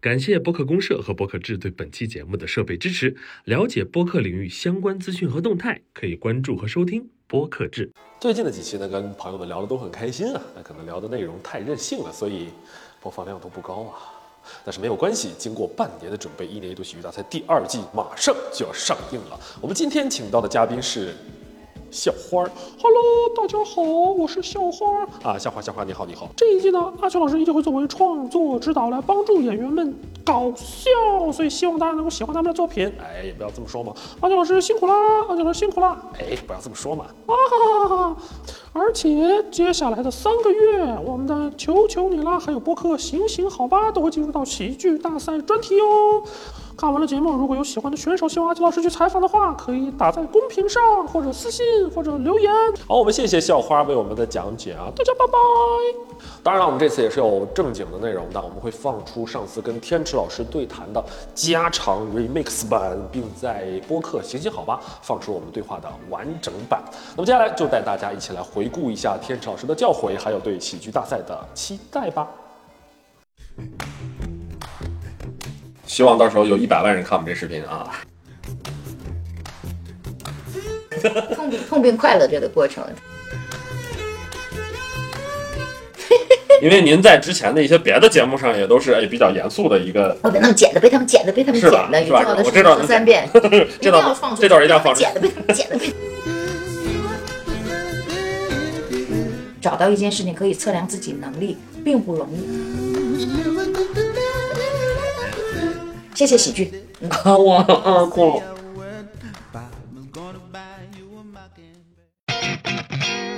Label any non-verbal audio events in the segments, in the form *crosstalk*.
感谢播客公社和播客志对本期节目的设备支持。了解播客领域相关资讯和动态，可以关注和收听播客志。最近的几期呢，跟朋友们聊的都很开心啊，那可能聊的内容太任性了，所以播放量都不高啊。但是没有关系，经过半年的准备，一年一度喜剧大赛第二季马上就要上映了。我们今天请到的嘉宾是。校花，Hello，大家好，我是校花啊，校花，校花，你好，你好。这一季呢，阿秋老师依旧会作为创作指导来帮助演员们搞笑，所以希望大家能够喜欢他们的作品。哎，也不要这么说嘛，阿秋老师辛苦啦，阿秋老师辛苦啦。哎，不要这么说嘛。啊哈哈哈哈！而且接下来的三个月，我们的求求你啦，还有播客行行好吧，都会进入到喜剧大赛专题哦。看完了节目，如果有喜欢的选手，希望阿奇老师去采访的话，可以打在公屏上，或者私信，或者留言。好，我们谢谢校花为我们的讲解啊，大家拜拜。当然了，我们这次也是有正经的内容的，我们会放出上次跟天池老师对谈的加长 remix 版，并在播客行行好吧放出我们对话的完整版。那么接下来就带大家一起来回顾一下天池老师的教诲，还有对喜剧大赛的期待吧。希望到时候有一百万人看我们这视频啊！*laughs* 痛并痛并快乐着的过程。*laughs* 因为您在之前的一些别的节目上也都是哎比较严肃的一个。我被他们剪的，被他们剪的，被他们剪的，是吧？我这段三遍，这 *laughs* 段这段一定要放出。剪的，被他们剪的，被。找到一件事情可以测量自己能力，并不容易。谢谢喜剧，*laughs* 我啊哭。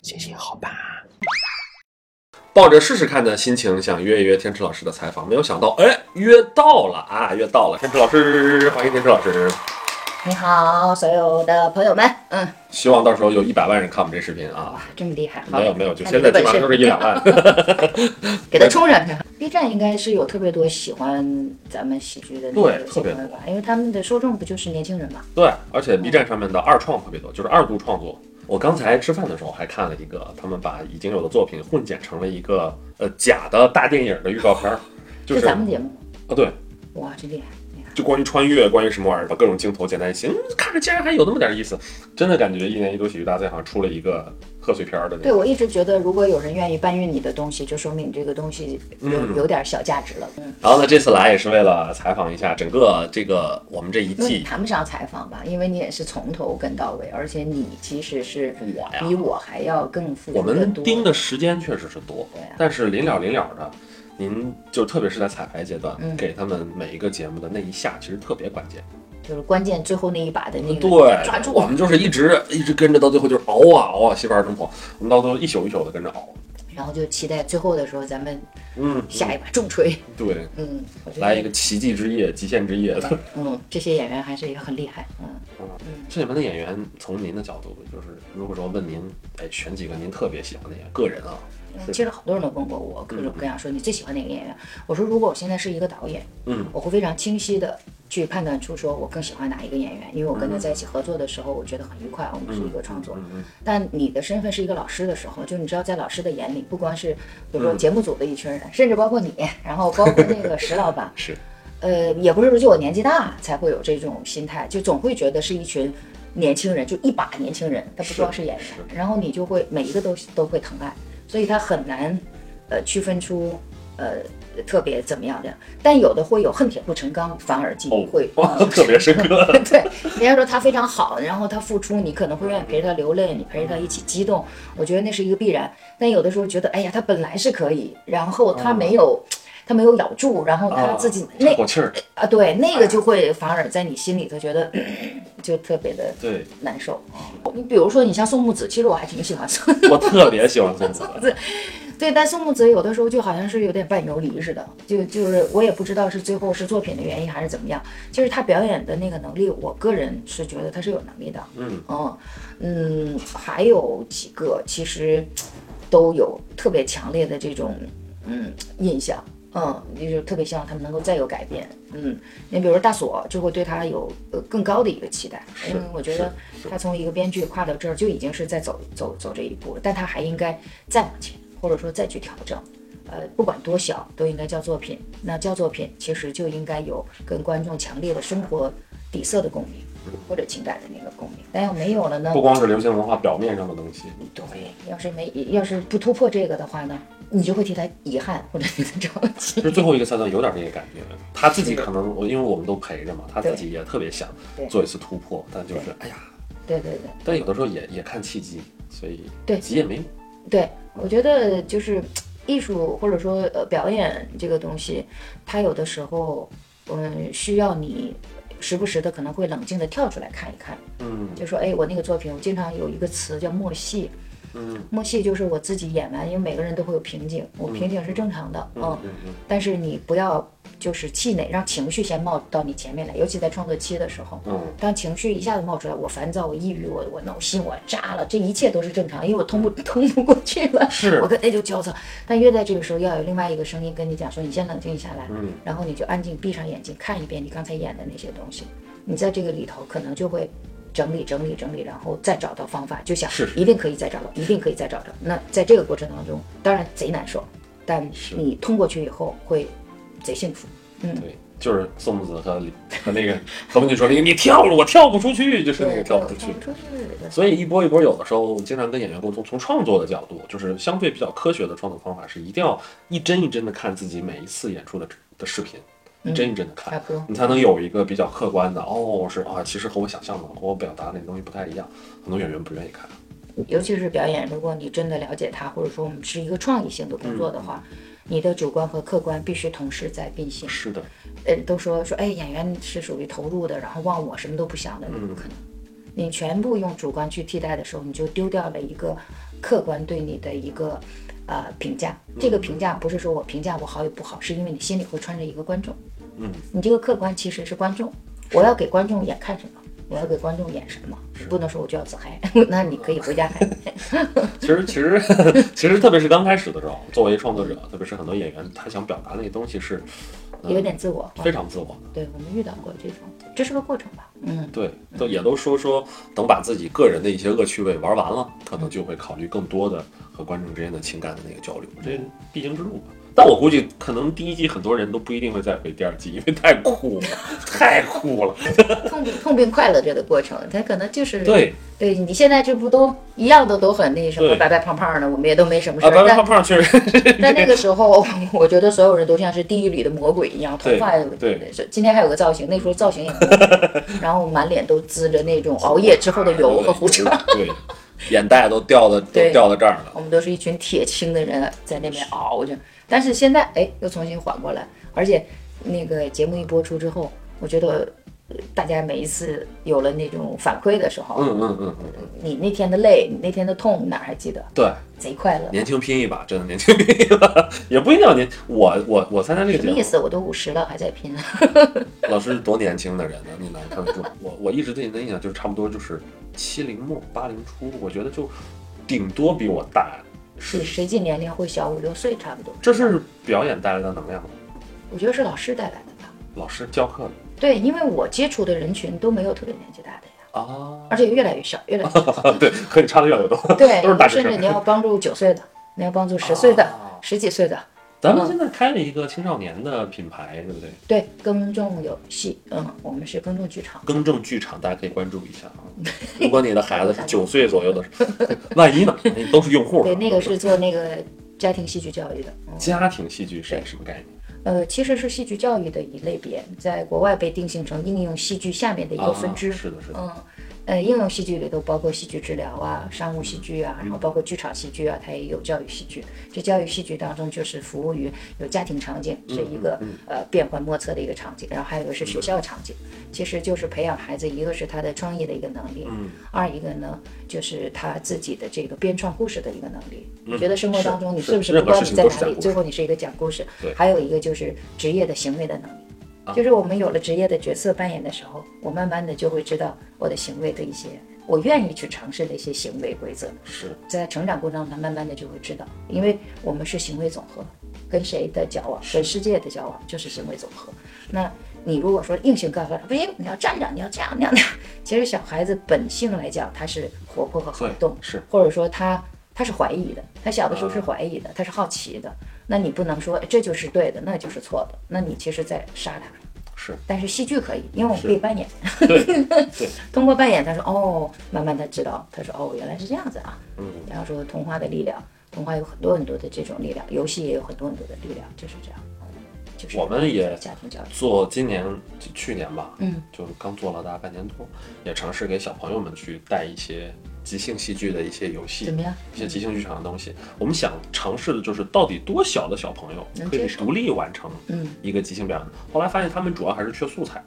谢谢，好吧。抱着试试看的心情，想约一约天池老师的采访，没有想到，哎，约到了啊，约到了。天池老师，欢迎天池老师。你好，所有的朋友们，嗯，希望到时候有一百万人看我们这视频啊！哇，这么厉害！没有没有，就现在基本上都是一两万，*laughs* 给他冲上去。B 站应该是有特别多喜欢咱们喜剧的对特别吧，因为他们的受众不就是年轻人嘛。对，而且 B 站上面的二创特别多，就是二度创作。我刚才吃饭的时候还看了一个，他们把已经有的作品混剪成了一个呃假的大电影的预告片，就是咱们节目啊，对，哇，真厉害。就关于穿越，关于什么玩意儿，把各种镜头简单一起，看着竟然还有那么点意思，真的感觉一年一度喜剧大赛好像出了一个贺岁片的。对，我一直觉得，如果有人愿意搬运你的东西，就说明你这个东西有有点小价值了。嗯。然后呢，这次来也是为了采访一下整个这个我们这一季。谈不上采访吧，因为你也是从头跟到尾，而且你其实是我呀，比我还要更付出我们盯的时间确实是多，但是临了临了的。您就特别是在彩排阶段，给他们每一个节目的那一下，其实特别关键，就是关键最后那一把的那个对抓住。我们就是一直一直跟着到最后，就是熬啊熬啊，媳妇儿真跑，我们到最后一宿一宿的跟着熬。然后就期待最后的时候，咱们嗯下一把重锤。对，嗯，来一个奇迹之夜、极限之夜的。嗯，这些演员还是也很厉害。嗯嗯，这里面的演员，从您的角度，就是如果说问您，哎，选几个您特别喜欢的演员，个人啊。其实好多人都问过我各种各样，说你最喜欢哪个演员？我说如果我现在是一个导演，嗯，我会非常清晰的去判断出说我更喜欢哪一个演员，因为我跟他在一起合作的时候，我觉得很愉快，我们是一个创作。但你的身份是一个老师的时候，就你知道在老师的眼里，不光是比如说节目组的一群人，甚至包括你，然后包括那个石老板，*laughs* 是，呃，也不是说就我年纪大才会有这种心态，就总会觉得是一群年轻人，就一把年轻人，他不光是演员，然后你就会每一个都都会疼爱，所以他很难。呃，区分出，呃，特别怎么样的，但有的会有恨铁不成钢，反而记忆会 *laughs* 特别深刻。*laughs* 对，人家说他非常好，然后他付出，你可能会愿意陪着他流泪，你陪着他一起激动，我觉得那是一个必然。但有的时候觉得，哎呀，他本来是可以，然后他没有，他没有咬住，然后他自己那口气儿啊，对，那个就会反而在你心里头觉得 *clears throat* 就特别的对难受。你比如说，你像宋木子，其实我还挺喜欢宋，*laughs* 我特别喜欢宋木子。对，但宋木子有的时候就好像是有点半游离似的，就就是我也不知道是最后是作品的原因还是怎么样。就是他表演的那个能力，我个人是觉得他是有能力的。嗯嗯嗯，还有几个其实都有特别强烈的这种嗯印象，嗯，就是特别希望他们能够再有改变。嗯，你比如说大锁就会对他有呃更高的一个期待，因为我觉得他从一个编剧跨到这儿就已经是在走走走这一步了，但他还应该再往前。或者说再去调整，呃，不管多小，都应该叫作品。那叫作品，其实就应该有跟观众强烈的生活底色的共鸣，或者情感的那个共鸣。但要没有了呢？不光是流行文化表面上的东西。对，要是没，要是不突破这个的话呢，你就会替他遗憾，或者替他着急。就最后一个赛段有点这个感觉，他自己可能，我因为我们都陪着嘛，他自己也特别想做一次突破，但就是哎呀，对对对。但有的时候也也看契机，所以对急也没用。对，我觉得就是。艺术或者说呃表演这个东西，它有的时候嗯需要你时不时的可能会冷静的跳出来看一看，嗯，就说哎我那个作品我经常有一个词叫默戏。嗯，默戏就是我自己演完，因为每个人都会有瓶颈，我瓶颈是正常的，嗯。但是你不要就是气馁，让情绪先冒到你前面来，尤其在创作期的时候，嗯，当情绪一下子冒出来，我烦躁，我抑郁，我我闹心，我炸了，这一切都是正常，因为我通不 *laughs* 通不过去了，是我跟那就焦躁。但越在这个时候，要有另外一个声音跟你讲说，你先冷静下来，嗯，然后你就安静闭上眼睛看一遍你刚才演的那些东西，你在这个里头可能就会。整理整理整理，然后再找到方法，就想一定可以再找到，一定可以再找到。那在这个过程当中，当然贼难受，但你通过去以后会贼幸福。嗯，对，就是宋木子和和那个何文俊说那个你跳了，我跳不出去，就是那个跳不出去。所以一波一波，有的时候经常跟演员沟通，从创作的角度，就是相对比较科学的创作方法是一定要一帧一帧的看自己每一次演出的的视频。一帧一帧的看，你才能有一个比较客观的哦，是啊，其实和我想象的和我表达那东西不太一样。很多演员不愿意看，尤其是表演，如果你真的了解他，或者说我们是一个创意性的工作的话，你的主观和客观必须同时在并行。是的，呃，都说说，哎，演员是属于投入的，然后忘我什么都不想的，那不可能。你全部用主观去替代的时候，你就丢掉了一个客观对你的一个呃评价。这个评价不是说我评价我好与不好，是因为你心里会穿着一个观众。嗯，你这个客观其实是观众，我要给观众演看什么，我要给观众演什么，不能说我就要自嗨，*laughs* 那你可以回家嗨。*laughs* 其实其实 *laughs* 其实特别是刚开始的时候，作为创作者，特别是很多演员，他想表达那个东西是有点自我，非常自我。对我们遇到过这种，这是个过程吧？嗯，对，都也都说说，等把自己个人的一些恶趣味玩完了，可能就会考虑更多的和观众之间的情感的那个交流，这必经之路吧。但我估计，可能第一季很多人都不一定会再回第二季，因为太酷了，*laughs* 太酷了。*laughs* 痛并痛并快乐着的过程，他可能就是对对。你现在这不都一样的，都很那什么，白白胖胖的，我们也都没什么事。白白胖胖确实。*laughs* 但那个时候，我觉得所有人都像是地狱里的魔鬼一样，头发对。今天还有个造型，那时候造型也，然后满脸都滋着那种熬夜之后的油和胡茬。对，眼袋都掉到都掉到这儿了。我们都是一群铁青的人，在那边熬着。但是现在哎，又重新缓过来，而且那个节目一播出之后，我觉得大家每一次有了那种反馈的时候，嗯嗯嗯嗯，你那天的累，你那天的痛，哪还记得？对，贼快乐。年轻拼一把，真的年轻拼一把，*laughs* 也不一定要年。我我我参加这个节目，什么意思？我都五十了，还在拼。*laughs* 老师多年轻的人呢，你来看出？*laughs* 我我一直对你的印象就是差不多就是七零末八零初，我觉得就顶多比我大。是实际年龄会小五六岁，差不多。这是表演带来的能量吗？我觉得是老师带来的吧。老师教课的。对，因为我接触的人群都没有特别年纪大的呀。啊。而且越来越小，越来越小。*laughs* 对，和你差的越来越多。对，都是大甚至你要帮助九岁的，你要帮助十岁的、十几岁的。咱们现在开了一个青少年的品牌，对不对？对，耕种游戏，嗯，我们是耕种剧场。耕种剧场，大家可以关注一下啊。如果你的孩子是九岁左右的，*laughs* 万一呢？都是用户。对，那个是做那个家庭戏剧教育的。家庭戏剧是什么概念？呃，其实是戏剧教育的一类别，在国外被定性成应用戏剧下面的一个分支。是的，是的。嗯。呃，应用戏剧里头包括戏剧治疗啊、商务戏剧啊，然后包括剧场戏剧啊，它也有教育戏剧。这教育戏剧当中就是服务于有家庭场景，是一个呃变幻莫测的一个场景，然后还有一个是学校场景，其实就是培养孩子，一个是他的创意的一个能力，二一个呢就是他自己的这个编创故事的一个能力。你觉得生活当中你是不是不管你在哪里，最后你是一个讲故事？还有一个就是职业的行为的能力。就是我们有了职业的角色扮演的时候，我慢慢的就会知道我的行为的一些，我愿意去尝试的一些行为规则。是在成长过程中，他慢慢的就会知道，因为我们是行为总和，跟谁的交往，跟世界的交往就是行为总和。那你如果说硬性告诉他不行，你要站着，你要这样那样那样，*laughs* 其实小孩子本性来讲，他是活泼和好动，是，或者说他他是怀疑的，他小的时候是怀疑的，他是好奇的。那你不能说哎这就是对的，那就是错的，那你其实在杀他。是，但是戏剧可以，因为我们可以扮演。*laughs* 对对，*laughs* 通过扮演，他说哦，慢慢他知道，他说哦，原来是这样子啊。嗯，然后说童话的力量，童话有很多很多的这种力量，游戏也有很多很多的力量，就是这样。就是我们也家庭教育，做今年去年吧，嗯，就刚做了大概半年多，也尝试给小朋友们去带一些即兴戏剧的一些游戏怎，么样？一些即兴剧场的东西。我们想尝试的就是到底多小的小朋友可以独立完成嗯一个即兴表演。后来发现他们主要还是缺素材，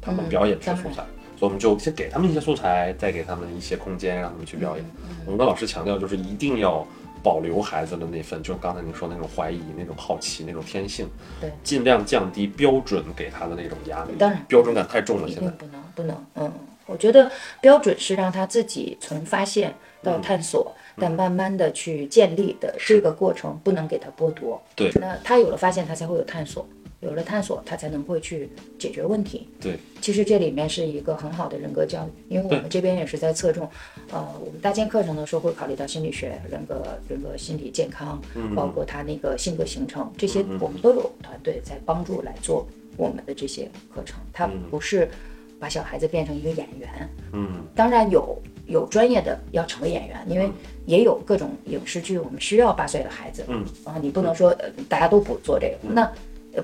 他们嗯表演缺素材，所以我们就先给他们一些素材，再给他们一些空间，让他们去表演。嗯我们跟老师强调，就是一定要保留孩子的那份，就是刚才您说的那种怀疑、那种好奇、那种天性，对，尽量降低标准给他的那种压力。当然标准感太重了，现在。不能不能，嗯，我觉得标准是让他自己从发现到探索，嗯。但慢慢的去建立的这个过程，不能给他剥夺。对。那他有了发现，他才会有探索，有了探索，他才能会去解决问题。对，其实这里面是一个很好的人格教育，因为我们这边也是在侧重，呃，我们搭建课程的时候会考虑到心理学、人格、人格心理健康，包括他那个性格形成这些，我们都有团队在帮助来做我们的这些课程。它不是把小孩子变成一个演员，嗯，当然有有专业的要成为演员，因为也有各种影视剧，我们需要八岁的孩子，嗯，啊，你不能说呃大家都不做这个，那呃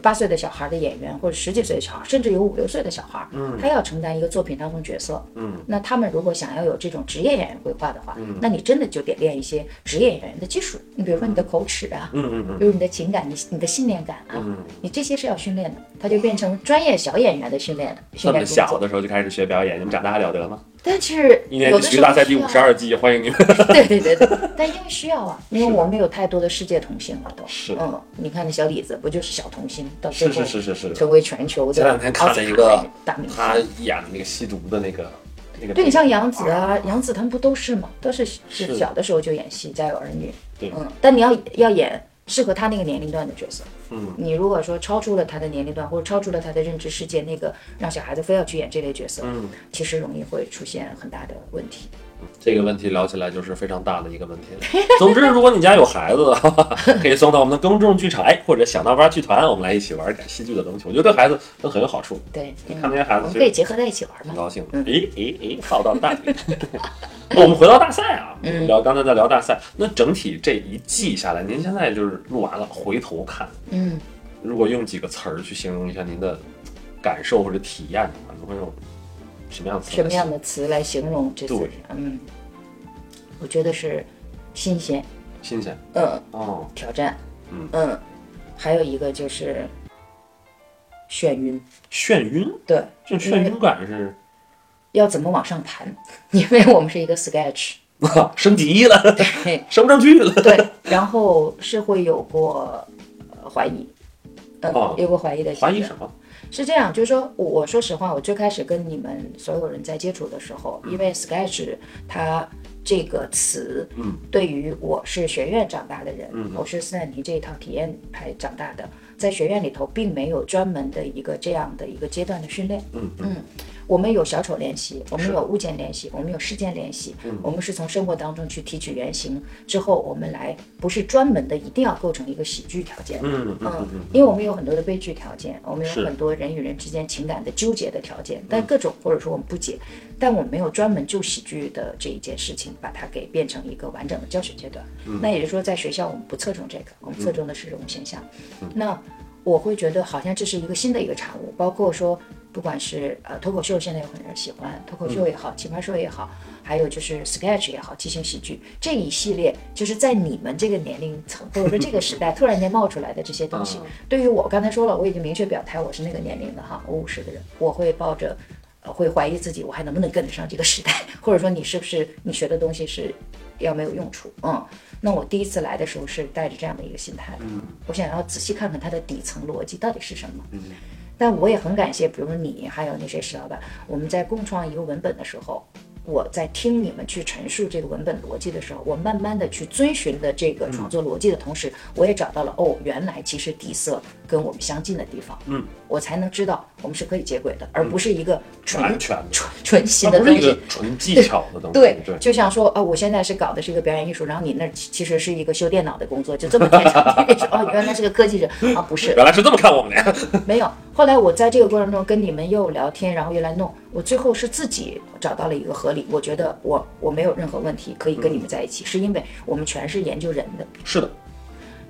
八岁的小孩的演员或者十几岁的小孩，甚至有五六岁的小孩，嗯，他要承担一个作品当中角色，嗯，那他们如果想要有这种职业演员规划的话，嗯，那你真的就得练一些职业演员的技术，你比如说你的口齿啊，嗯嗯嗯比如你的情感，你你的信念感啊，嗯。你这些是要训练但是一年有的时候级体育大赛第五十二季，欢迎你们。*laughs* 对对对对，但因为需要啊，因为我们有太多的世界童星了都。是嗯，你看那小李子不就是小童星，到最后是是是是。成为全球的前两天看了一个大明星。他演那个吸毒的那个那个。对你像杨紫啊，杨紫他们不都是吗？都是是是小的时候就演戏，家有儿女。对嗯，但你要要演适合他那个年龄段的角色。嗯，你如果说超出了他的年龄段，或者超出了他的认知世界，那个让小孩子非要去演这类角色，嗯，其实容易会出现很大的问题。这个问题聊起来就是非常大的一个问题了。*laughs* 总之，如果你家有孩子的话，可以送到我们的公众剧场，哎，或者想到玩剧团，我们来一起玩点戏剧的东西。我觉得对孩子都很有好处，对，你嗯看那些孩子可以结合在一起玩嘛。很高兴诶诶诶，浩到大 *laughs* 我们回到大赛啊，嗯聊刚才在聊大赛，那整体这一季下来，您现在就是录完了，回头看，嗯。如果用几个词儿去形容一下您的感受或者体验的话，你会用什么样的词？什么样的词来形容这次？嗯，我觉得是新鲜，新鲜？嗯，哦，挑战，嗯。还有一个就是眩晕，眩晕，对，这眩晕感是？要怎么往上弹？*laughs* 因为我们是一个 sketch，*laughs* 升级了，嘿，*laughs* 升不上去了。对，然后是会有过、呃、怀疑，嗯、哦。有过怀疑的怀疑什么？是这样，就是说，我我说实话，我最开始跟你们所有人在接触的时候，因为 sketch 它这个词，嗯，对于我是学院长大的人，嗯我是斯坦尼这一套体验派长大的，在学院里头并没有专门的一个这样的一个阶段的训练，嗯。嗯我们有小丑练习，我们有物件练习，我们有事件练习，嗯。我们是从生活当中去提取原型，之后我们来不是专门的一定要构成一个喜剧条件，嗯嗯嗯嗯，因为我们有很多的悲剧条件，我们有很多人与人之间情感的纠结的条件，但各种或者说我们不解，但我们没有专门就喜剧的这一件事情把它给变成一个完整的教学阶段。那也就是说，在学校我们不侧重这个，我们侧重的是这种现象。那我会觉得好像这是一个新的一个产物，包括说不管是呃脱口秀，现在有很多人喜欢脱口秀也好，奇葩说也好，还有就是 sketch 也好，即兴喜剧这一系列，就是在你们这个年龄层或者说这个时代突然间冒出来的这些东西，对于我刚才说了，我已经明确表态我是那个年龄的哈，我五十的人，我会抱着。呃会怀疑自己，我还能不能跟得上这个时代，或者说你是不是你学的东西是要没有用处？嗯，那我第一次来的时候是带着这样的一个心态，嗯，我想要仔细看看它的底层逻辑到底是什么。嗯，但我也很感谢，比如说你还有那些石老板，我们在共创一个文本的时候，我在听你们去陈述这个文本逻辑的时候，我慢慢的去遵循的这个创作逻辑的同时，我也找到了哦，原来其实底色跟我们相近的地方，嗯，我才能知道我们是可以接轨的，而不是一个纯纯 *laughs* 纯新的东西。纯技巧的东西，*laughs* 对。对，就像说，啊，我现在是搞的是一个表演艺术，然后你那儿其其实是一个修电脑的工作，就这么天长地久。哦，原来是个科技人。啊，*laughs* 不是，原来是这么看我们。的，没有。后来我在这个过程中跟你们又聊天，然后又来弄，我最后是自己找到了一个合理，我觉得我我没有任何问题可以跟你们在一起，是因为我们全是研究人的，是的，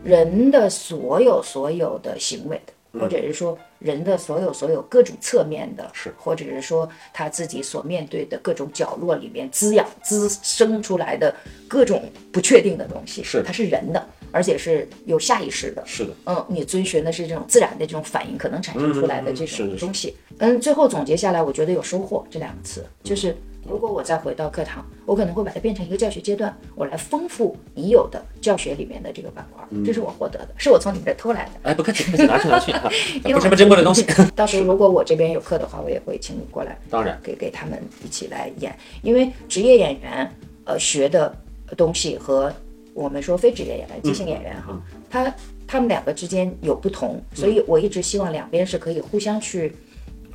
人的所有所有的行为的。或者是说人的所有所有各种侧面的，是。或者是说他自己所面对的各种角落里面滋养滋生出来的各种不确定的东西，是它是人的，而且是有下意识的，是的，嗯，你遵循的是这种自然的这种反应可能产生出来的这种东西。嗯，最后总结下来，我觉得有收获这两个词，就是如果我再回到课堂，我可能会把它变成一个教学阶段，我来丰富已有的教学里面的这个板块，嗯这是我获得的，是我从你这儿偷来的。哎，不客气，不客气，拿去拿去啊，*laughs* 因为不是什么珍贵的东西，到时候如果我这边有课的话，我也会请你过来，*laughs* 当然给给他们一起来演，因为职业演员呃学的东西和我们说非职业演员、即兴演员哈，他他们两个之间有不同，所以我一直希望两边是可以互相去。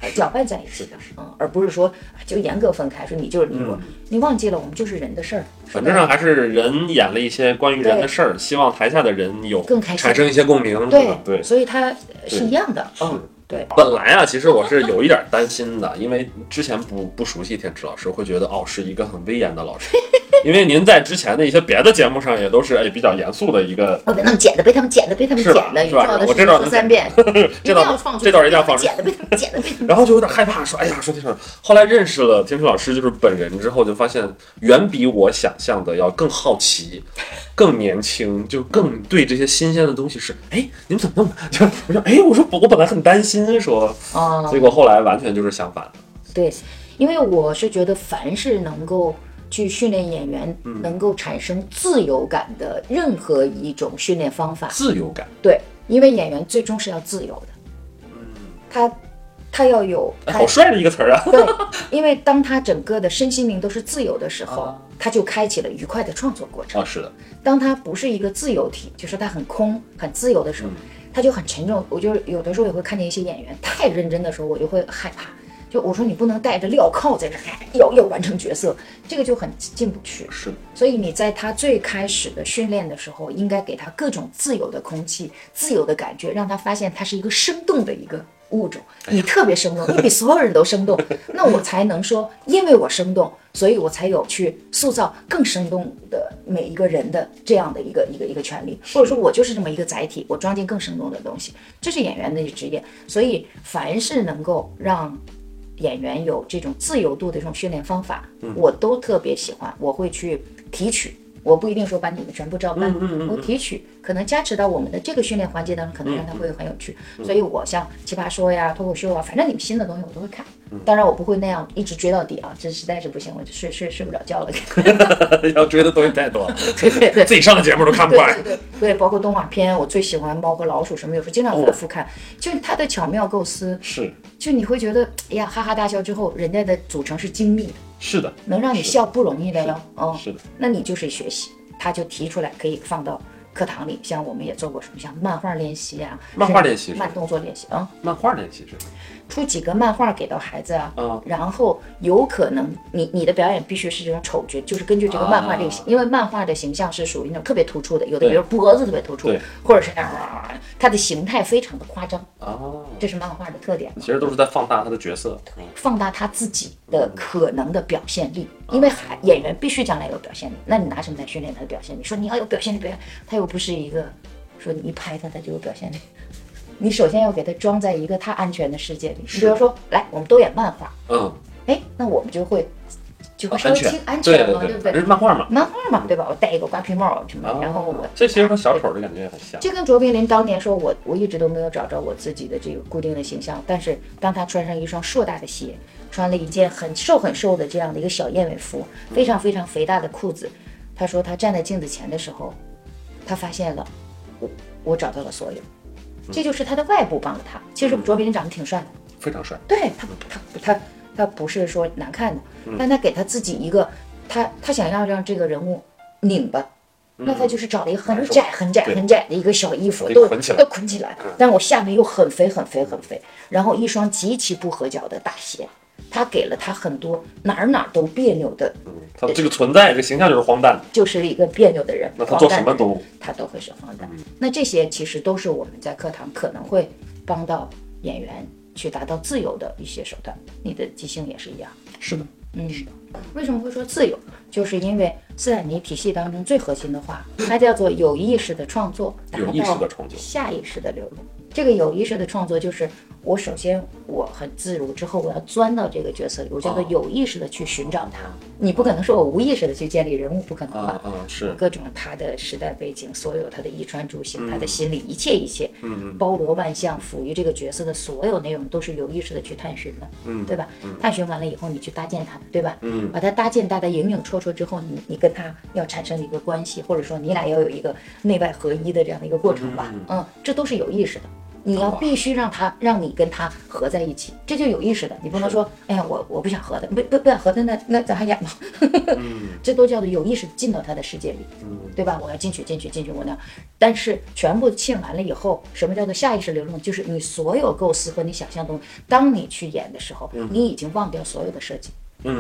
呃搅拌在一起的，嗯，而不是说啊就严格分开，说你就是你我，你忘记了我们就是人的事儿。本质上还是人演了一些关于人的事儿，希望台下的人有更开心。产生一些共鸣，对吧？对。所以它是一样的，嗯，对。本来啊，其实我是有一点担心的，因为之前不不熟悉天池老师，会觉得哦是一个很威严的老师，*laughs* 因为您在之前的一些别的节目上也都是哎比较严肃的一个，我被他们剪的，被他们剪的，被他们剪的，是吧？我这段说三遍，这段这段一定要放出来剪的，被他们剪的，被 *laughs* 然后就有点害怕，说哎呀说天池老师，后来认识了天成老师就是本人之后，就发现远比我想象的要更好奇，*laughs* 更年轻，就更对这些新鲜的东西是哎你们怎么弄的？就我说哎我说我本来很担心说，啊，结果后来完全就是相反的，对，因为我是觉得，凡是能够去训练演员，嗯能够产生自由感的任何一种训练方法，自由感。对，因为演员最终是要自由的，嗯他他要有哎，好帅的一个词儿啊！对，因为当他整个的身心灵都是自由的时候啊，他就开启了愉快的创作过程。啊，是的，当他不是一个自由体，就是他很空、很自由的时候，他就很沉重。我就有的时候也会看见一些演员太认真的时候，我就会害怕。就我说你不能带着镣铐在这儿，哎要要完成角色，这个就很进不去。是，所以你在他最开始的训练的时候，应该给他各种自由的空气、自由的感觉，让他发现他是一个生动的一个物种。你特别生动，你比所有人都生动，那我才能说，因为我生动，所以我才有去塑造更生动的每一个人的这样的一个一个一个权利，或者说我就是这么一个载体，我装进更生动的东西，这是演员的职业。所以凡是能够让演员有这种自由度的这种训练方法，我都特别喜欢，我会去提取。我不一定说把你们全部照搬，我提取可能加持到我们的这个训练环节当中，可能让它会很有趣。所以我像奇葩说呀、脱口秀啊，反正你们新的东西我都会看。当然我不会那样一直追到底啊，这实在是不行，我就睡睡睡不了觉了。*laughs* 要追的东西太多了，对对对。自己上的节目都看不惯对对。对对，包括动画片，我最喜欢《猫和老鼠》什么，有时候经常反复看，就是它的巧妙构思，是就你会觉得，哎呀，哈哈大笑之后，人家的组成是精密的，是的，能让你笑不容易的哟。嗯，是的，那你就是学习，他就提出来可以放到课堂里，像我们也做过什么，像漫画练习啊，漫画练习慢动作练习啊，漫画练习是出几个漫画给到孩子啊，嗯然后有可能你你的表演必须是这种丑角，就是根据这个漫画这个形，因为漫画的形象是属于那种特别突出的，有的比如脖子特别突出，或者是那样啊，它的形态非常的夸张，啊，这是漫画的特点。其实都是在放大他的角色。嗯放大他自己的可能的表现力，因为还演员必须将来有表现力，那你拿什么来训练他的表现力？说你要有表现力，表现，他又不是一个说你一拍他他就有表现力，你首先要给他装在一个他安全的世界里。你比如说，来，我们都演漫画，嗯，哎，那我们就会就会稍微安全轻，安全嘛，对不对这？是漫画嘛。漫画嘛，对吧？我戴一个瓜皮帽什么然后我这其实和小丑的感觉也很像。就跟卓别林当年说我，我一直都没有找着我自己的这个固定的形象，但是当他穿上一双硕大的鞋，穿了一件很瘦很瘦的这样的一个小燕尾服，非常非常肥大的裤子，他说他站在镜子前的时候，他发现了我我找到了所有，这就是他的外部帮了他。其实卓别林长得挺帅的，非常帅。对他他他他不是说难看的，但他给他自己一个，他他想要让这个人物拧巴，那他就是找了一个很窄、很窄、很窄的一个小衣服，都都捆起来，但我下面又很肥、很肥、很肥，然后一双极其不合脚的大鞋。他给了他很多哪儿哪儿都别扭的，嗯，他这个存在，这个形象就是荒诞，就是一个别扭的人。那他做什么都，他都会是荒诞。那这些其实都是我们在课堂可能会帮到演员去达到自由的一些手段。你的即兴也是一样。是的，嗯，是的。为什么会说自由？就是因为斯坦尼体系当中最核心的话，它叫做有意识的创作，有意识的创作，下意识的流露。这个有意识的创作就是。我首先我很自如，之后我要钻到这个角色里，我叫做有意识的去寻找它。你不可能说我无意识的去建立人物，不可能吧？嗯，是各种他的时代背景，所有他的衣穿住行，他的心理一切一切，嗯包罗万象，赋予这个角色的所有内容都是有意识的去探寻的，嗯，对吧？探寻完了以后，你去搭建它，对吧？嗯，把它搭建搭的影影绰绰之后，你你跟他要产生一个关系，或者说你俩要有一个内外合一的这样的一个过程吧？嗯，这都是有意识的。你要必须让他让你跟他合在一起，这就有意识的。你不能说，哎呀，我我不想合的，不不不想合的，那那咱还演吗？这都叫做有意识进到他的世界里，对吧？我要进去进去进去，我那。但是全部欠完了以后，什么叫做下意识流动？就是你所有构思和你想象中，当你去演的时候，你已经忘掉所有的设计，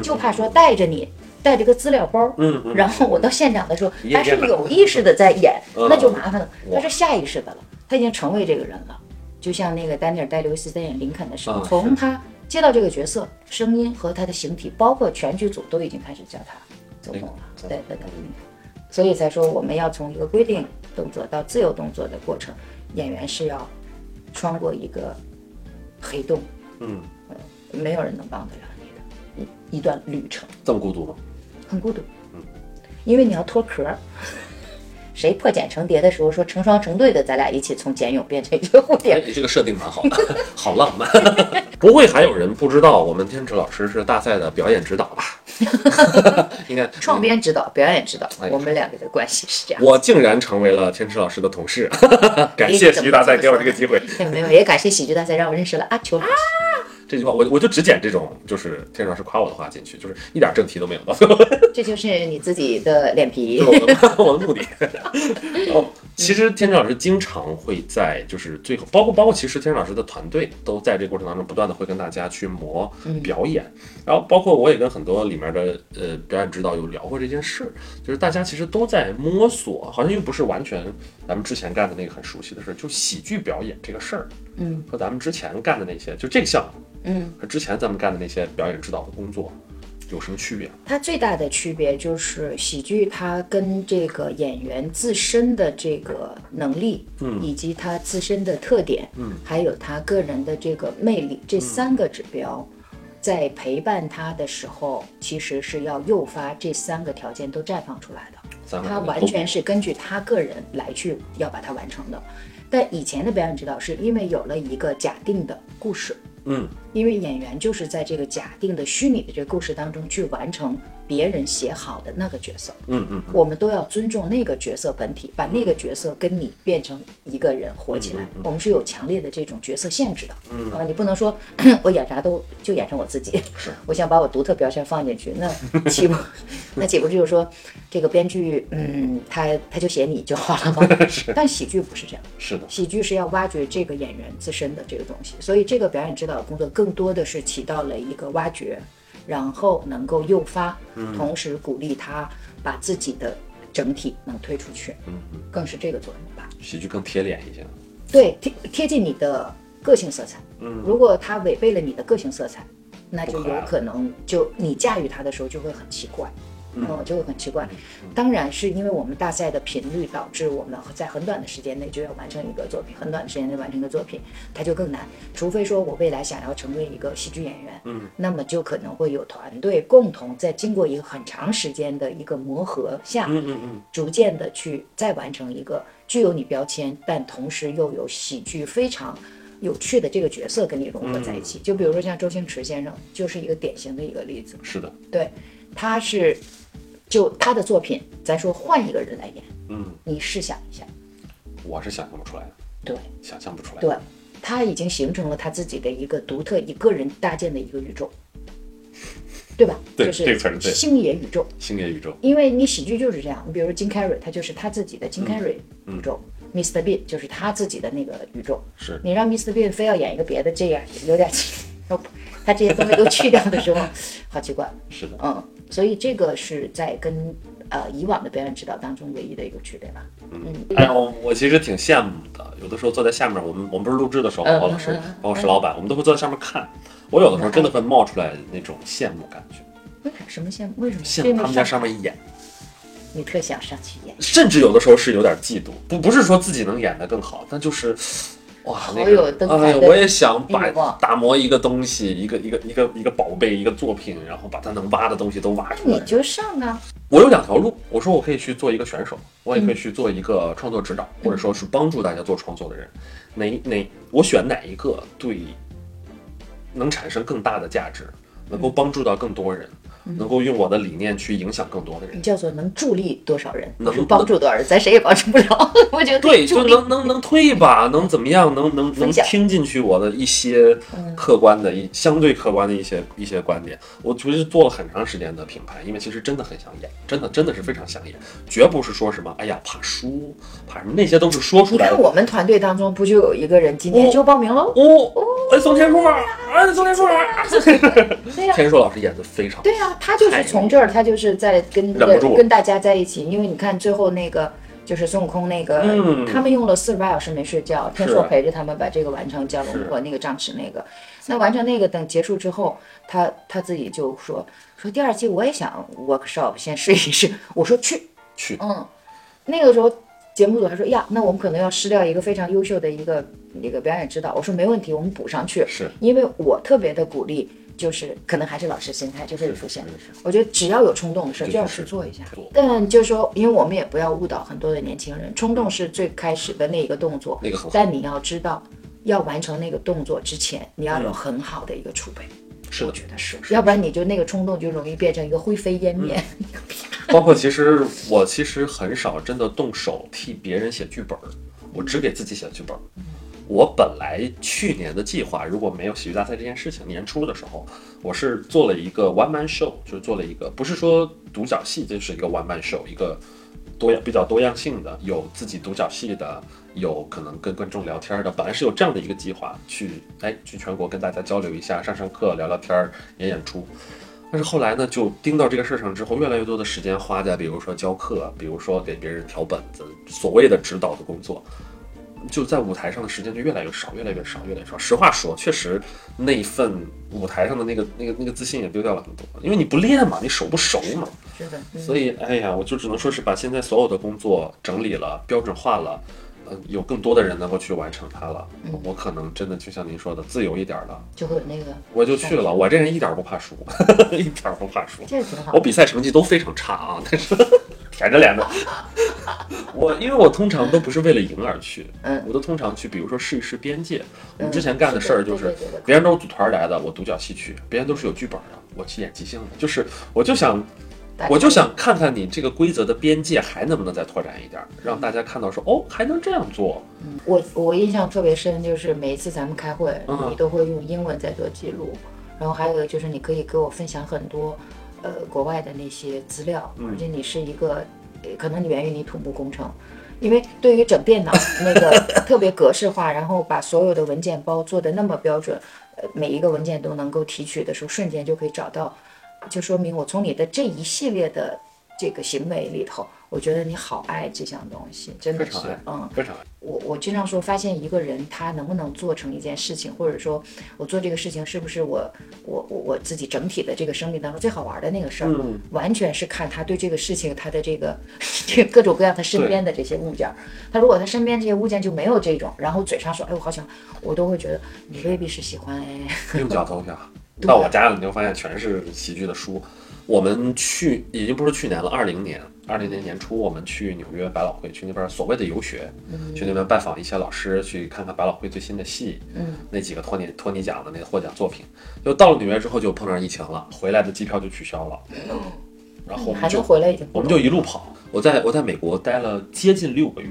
就怕说带着你带着个资料包，嗯然后我到现场的时候，他是有意识的在演，*laughs* 那就麻烦了，他是下意识的了，他已经成为这个人了。就像那个丹尼尔戴刘斯在演林肯的时候，从他接到这个角色，声音和他的形体，包括全剧组都已经开始叫他走动了，对对对，所以才说我们要从一个规定动作到自由动作的过程，演员是要穿过一个黑洞，嗯，没有人能帮得了一一段旅程。这么孤独吗？很孤独，嗯，因为你要脱壳。*laughs* 谁破茧成蝶的时候说成双成对的，咱俩一起从茧蛹变成一个蝴蝶。你这个设定蛮好的，*laughs* 好浪漫。*laughs* 不会还有人不知道我们天池老师是大赛的表演指导吧？应该创编指导、表演指导，我们两个的关系是这样。我竟然成为了天池老师的同事，感谢喜剧大赛给我这个机会。没有，也感谢喜剧大赛让我认识了阿秋。这句话我我就只剪这种，就是天老师夸我的话进去，就是一点正题都没有。*laughs* 这就是你自己的脸皮，*laughs* 我的目的。哦，其实天老师经常会在就是最后，包括包括其实天老师的团队都在这个过程当中不断的会跟大家去磨表演，然后包括我也跟很多里面的呃表演指导有聊过这件事，就是大家其实都在摸索，好像又不是完全咱们之前干的那个很熟悉的事，就喜剧表演这个事儿，嗯，和咱们之前干的那些就这个项目。嗯，和之前咱们干的那些表演指导的工作有什么区别？它最大的区别就是喜剧，它跟这个演员自身的这个能力，嗯，以及他自身的特点，嗯，还有他个人的这个魅力，这三个指标，在陪伴他的时候，其实是要诱发这三个条件都绽放出来的。他完全是根据他个人来去要把它完成的。但以前的表演指导是因为有了一个假定的故事。嗯，因为演员就是在这个假定的虚拟的这个故事当中去完成。别人写好的那个角色，嗯嗯，我们都要尊重那个角色本体，把那个角色跟你变成一个人活起来。我们是有强烈的这种角色限制的，嗯。啊，你不能说 *clears throat* 我演啥都就演成我自己，*laughs* 我想把我独特标签放进去，那岂不 *laughs* 那岂不就是说这个编剧，嗯，他他就写你就好了吗？*laughs* 是，但喜剧不是这样，是的，喜剧是要挖掘这个演员自身的这个东西，所以这个表演指导工作更多的是起到了一个挖掘。然后能够诱发，同时鼓励他把自己的整体能推出去，嗯嗯，更是这个作用吧。喜剧更贴脸一些，对，贴贴近你的个性色彩。嗯，如果他违背了你的个性色彩，那就有可能就你驾驭他的时候就会很奇怪。嗯，就会很奇怪。当然是因为我们大赛的频率导致我们在很短的时间内就要完成一个作品，很短的时间内完成一个作品，它就更难。除非说我未来想要成为一个喜剧演员，嗯，那么就可能会有团队共同在经过一个很长时间的一个磨合下，嗯嗯嗯，逐渐的去再完成一个具有你标签，但同时又有喜剧非常有趣的这个角色跟你融合在一起。就比如说像周星驰先生，就是一个典型的一个例子。是的，对，他是。就他的作品，咱说换一个人来演，嗯，你试想一下，我是想象不出来的，对，想象不出来，对，他已经形成了他自己的一个独特一个人搭建的一个宇宙，对吧？对就是这个词儿对。星野宇宙。星野宇宙，因为你喜剧就是这样，你比如说金凯瑞，他就是他自己的金凯瑞嗯。宇宙、m r Bean 就是他自己的那个宇宙。是。你让 Mr. Bean 非要演一个别的，这样有点奇，他这些东西都去掉的时候，*laughs* 好奇怪。是的，嗯，所以这个是在跟呃以往的表演指导当中唯一的一个区别吧。嗯，哎呀，我我其实挺羡慕的。有的时候坐在下面，我们我们不是录制的时候，嗯包老师包括石老板，我们都会坐在上面看。我有的时候真的会冒出来那种羡慕感觉，为什么羡慕？为什么？羡慕他们家上面面演，你特想上去演，甚至有的时候是有点嫉妒。不不是说自己能演得更好，但就是。哇，那好有个，哎，我也想把打磨一个东西，一个一个一个一个宝贝，一个作品，然后把它能挖的东西都挖出来你。就上啊。我有两条路，我说我可以去做一个选手，我也可以去做一个创作指导，或者说是帮助大家做创作的人。哪哪我选哪一个对能产生更大的价值，能够帮助到更多人，能够用我的理念去影响更多的人你。叫做能助力多少人，能帮助多少人，咱谁也帮助不了。*laughs* 我觉得对，就能能能推一把，能怎么样？能能能听进去我的一些客观的、一相对客观的一些一些观点。我其实做了很长时间的品牌，因为其实真的很想演，真的真的是非常想演，绝不是说什么哎呀怕输，怕什么，那些都是说出来的。你看我们团队当中不就有一个人今天就报名了？哦，哎，宋天硕，哎，宋天硕，*laughs* 天硕老师演的非常好。对呀、他就是从这儿，他就是在跟跟大家在一起，因为你看最后那个就是孙悟空那个，嗯。他们用了四十八小时没睡觉，天是硕陪着他们把这个完成，降龙和那个张弛那个，那完成那个等结束之后，他他自己就说说第二季我也想 workshop 先试一试，我说去，去。嗯，那个时候。节目组还说呀，那我们可能要失掉一个非常优秀的一个一个表演指导。我说没问题，我们补上去。是。因为我特别的鼓励，就是可能还是老师心态就会出现。我觉得只要有冲动的事儿就要去做一下。但就是说，因为我们也不要误导很多的年轻人，冲动是最开始的那一个动作，那个很好但你要知道，要完成那个动作之前，你要有很好的一个储备。是我觉得是，要不然你就那个冲动就容易变成一个灰飞烟灭。*laughs* 包括其实我其实很少真的动手替别人写剧本，我只给自己写剧本儿。我本来去年的计划，如果没有喜剧大赛这件事情，年初的时候，我是做了一个 one man show，就是做了一个不是说独角戏，就是一个 one man show，一个多样比较多样性的，有自己独角戏的，有可能跟观众聊天的。本来是有这样的一个计划，去哎去全国跟大家交流一下，上上课，聊聊天，演演出。但是后来呢，就盯到这个事儿上之后，越来越多的时间花在，比如说教课，比如说给别人调本子，所谓的指导的工作，就在舞台上的时间就越来越少，越来越少，越来越少。实话说，确实那一份舞台上的那个那个那个自信也丢掉了很多，因为你不练嘛，你手不熟嘛。是的，嗯所以，哎呀，我就只能说是把现在所有的工作整理了、标准化了，呃，有更多的人能够去完成它了。我可能真的就像您说的，自由一点儿了，就会有那个，我就去了。我这人一点儿不怕输，*laughs* 一点儿不怕输。这挺好我。比赛成绩都非常差啊，但是舔着脸的。我因为我通常都不是为了赢而去，嗯我都通常去，比如说试一试边界。我们之前干的事儿就是别人都是组团来的，我独角戏去；别人都是有剧本的，我去演即兴的。就是我就想，我就想看看你这个规则的边界还能不能再拓展一点儿，让大家看到说哦，还能这样做。嗯我我印象特别深，就是每一次咱们开会，嗯你都会用英文在做记录，然后还有就是你可以给我分享很多，呃，国外的那些资料，嗯。而且你是一个，呃可能源于你土木工程，因为对于整电脑那个 *laughs* 特别格式化，然后把所有的文件包做的那么标准，呃，每一个文件都能够提取的时候，瞬间就可以找到，就说明我从你的这一系列的这个行为里头，我觉得你好爱这项东西，真的是嗯。非常爱。我我经常说，发现一个人他能不能做成一件事情，或者说我做这个事情是不是我我我我自己整体的这个生命当中最好玩的那个事儿，嗯完全是看他对这个事情他的这个 *laughs* 这各种各样他身边的这些物件儿。他如果他身边这些物件就没有这种，然后嘴上说哎我好喜欢，我都会觉得你未必是喜欢哎。用脚投票。到我家了，你就发现全是喜剧的书。我们去已经不是去年了，二零年，二零年年初我们去纽约百老汇，去那边所谓的游学，去那边拜访一些老师，去看看百老汇最新的戏，嗯，那几个托尼托尼奖的那个获奖作品。就到了纽约之后就碰上疫情了，回来的机票就取消了，然后我们就还能回来已经我们就一路跑。我在我在美国待了接近六个月，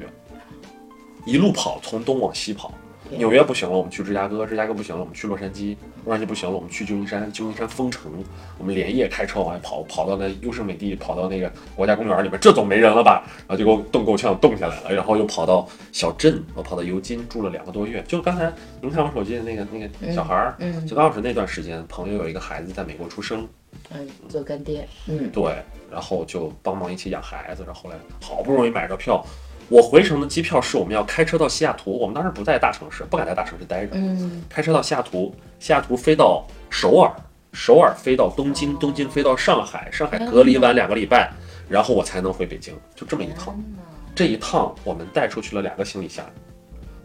一路跑，从东往西跑。纽约不行了，我们去芝加哥；芝加哥不行了，我们去洛杉矶；洛杉矶不行了，我们去旧金山；旧金山封城，我们连夜开车往外跑，跑到那优胜美地，跑到那个国家公园里面，这总没人了吧？然后就给我冻够呛，冻下来了。然后又跑到小镇，我跑到尤金住了两个多月。就刚才您看我手机的那个那个小孩儿，嗯就刚好是那段时间，朋友有一个孩子在美国出生，嗯，做干爹，嗯对，然后就帮忙一起养孩子，然后后来好不容易买着票。我回程的机票是我们要开车到西雅图，我们当时不在大城市，不敢在大城市待着，嗯。开车到西雅图，西雅图飞到首尔，首尔飞到东京，东京飞到上海，上海隔离完两个礼拜，然后我才能回北京，就这么一趟。这一趟我们带出去了两个行李箱，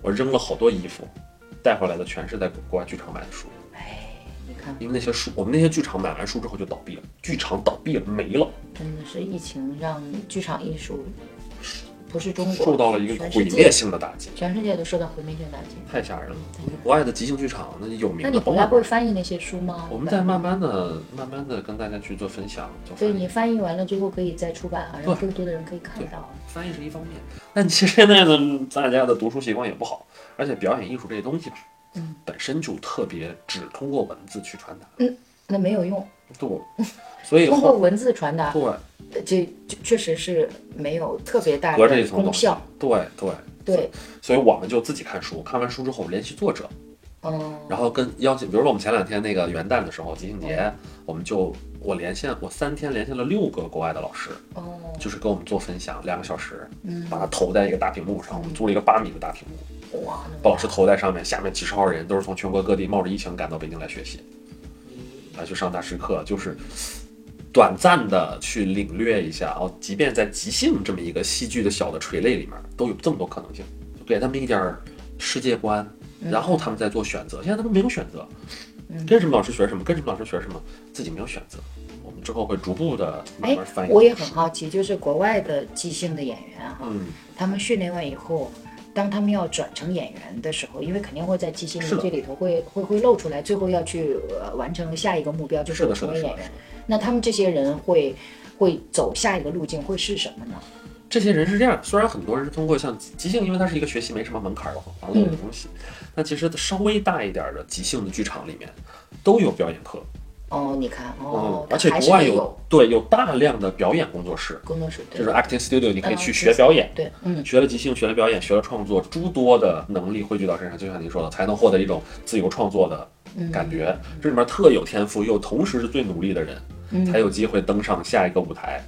我扔了好多衣服，带回来的全是在国外剧场买的书，哎，你看，因为那些书，我们那些剧场买完书之后就倒闭了，剧场倒闭了，没了，真的是疫情让剧场艺术不是中国受到了一个毁灭性的打击，全世界都受到毁灭性打击。太吓人了。国外的即兴剧场那有名，那你回来会翻译那些书吗？我们在慢慢的、慢慢的跟大家去做分享，就翻译所以你翻译完了之后可以再出版啊，让更多的人可以看到。翻译是一方面，*laughs* 但其实现在呢，大家的读书习惯也不好，而且表演艺术这些东西吧，嗯，本身就特别只通过文字去传达，嗯那没有用，对，所以通过文字传达，对呃这这确实是没有特别大隔着一的层功效。，对对，对，所以我们就自己看书，看完书之后联系作者，嗯，然后跟邀请，比如说我们前两天那个元旦的时候，即兴节，我们就我连线，我三天连线了六个国外的老师，哦，就是跟我们做分享，两个小时，嗯，把它投在一个大屏幕上，我们租了一个八米的大屏幕，哇，把老师投在上面，下面几十号人都是从全国各地冒着疫情赶到北京来学习，来去上大师课，就是短暂的去领略一下哦，即便在即兴这么一个戏剧的小的垂类里面，都有这么多可能性，就给他们一点儿世界观，然后他们再做选择。现在他们没有选择，跟什么老师学什么，跟什么老师学什么，自己没有选择。我们之后会逐步的慢哎慢翻译。我也很好奇，就是国外的即兴的演员哈，嗯，他们训练完以后，当他们要转成演员的时候，因为肯定会在即兴这里头会会会露出来，最后要去、呃、完成下一个目标，就是成为演员。。那他们这些人会会走下一个路径会是什么呢？这些人是这样，虽然很多人是通过像即即兴，因为它是一个学习没什么门槛儿的很欢乐的东西，那其实稍微大一点儿的即兴的剧场里面都有表演课，哦，你看哦嗯，，而且国外有有。对有大量的表演工作室，工作室，对。就是 acting studio，你可以嗯去学表演，对，嗯。学了即兴，学了表演，学了创作，诸多的能力汇聚到身上，就像您说的，才能获得一种自由创作的嗯。感觉。这里面特有天赋又同时是最努力的人，嗯。才有机会登上下一个舞台。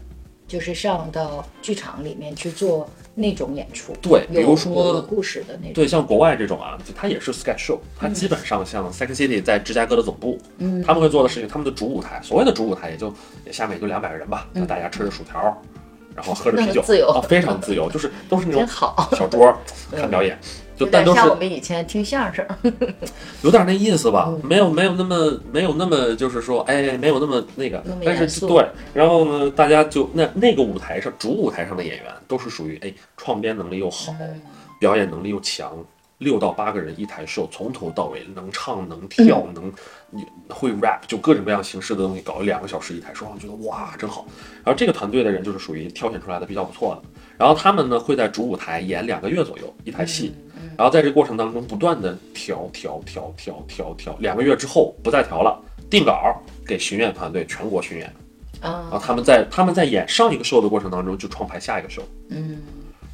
就是上到剧场里面去做那种演出，对，比如说故事的那种，对，像国外这种啊，就它也是 sketch show，它基本上像 Second City 在芝加哥的总部，嗯。他们会做的事情，他们的主舞台，所谓的主舞台也就也下面也就两百个人吧，那大家吃着薯条，然后喝着啤酒，自由啊，非常自由，就是都是那种好，小桌儿看表演，就有但都是像我们以前听相声，*laughs* 有点那意思吧，嗯没有没有那么没有那么就是说，哎，没有那么那个，但是对，然后呢，大家就那那个舞台上主舞台上的演员都是属于哎创编能力又好，嗯表演能力又强，六到八个人一台秀，从头到尾能唱能跳、嗯能你会 rap，就各种各样形式的东西搞两个小时一台，说我觉得哇真好。然后这个团队的人就是属于挑选出来的比较不错的，然后他们呢会在主舞台演两个月左右一台戏，嗯然后在这个过程当中不断的调调调调调调，两个月之后不再调了，定稿给巡演团队全国巡演，然后啊，他们在他们在演上一个秀的过程当中就创排下一个秀。嗯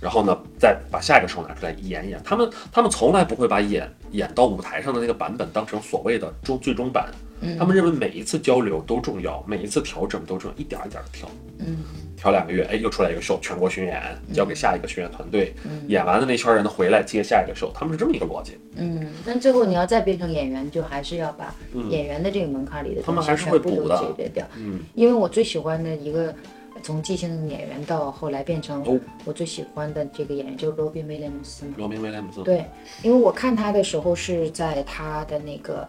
然后呢，再把下一个 show 拿出来演一演。他们他们从来不会把演演到舞台上的那个版本当成所谓的终最终版，嗯他们认为每一次交流都重要，每一次调整都重要，一点儿一点的调。嗯调两个月，哎，又出来一个 show，全国巡演，交给下一个巡演团队，嗯演完的那圈人呢回来接下一个 show，他们是这么一个逻辑。嗯，但最后你要再变成演员，就还是要把演员的这个门槛里的他们还是会补的解决掉。嗯，因为我最喜欢的一个从即兴演员到后来变成哦我最喜欢的这个演员就是罗宾威廉姆斯嘛。罗宾威廉姆斯，对，因为我看他的时候是在他的那个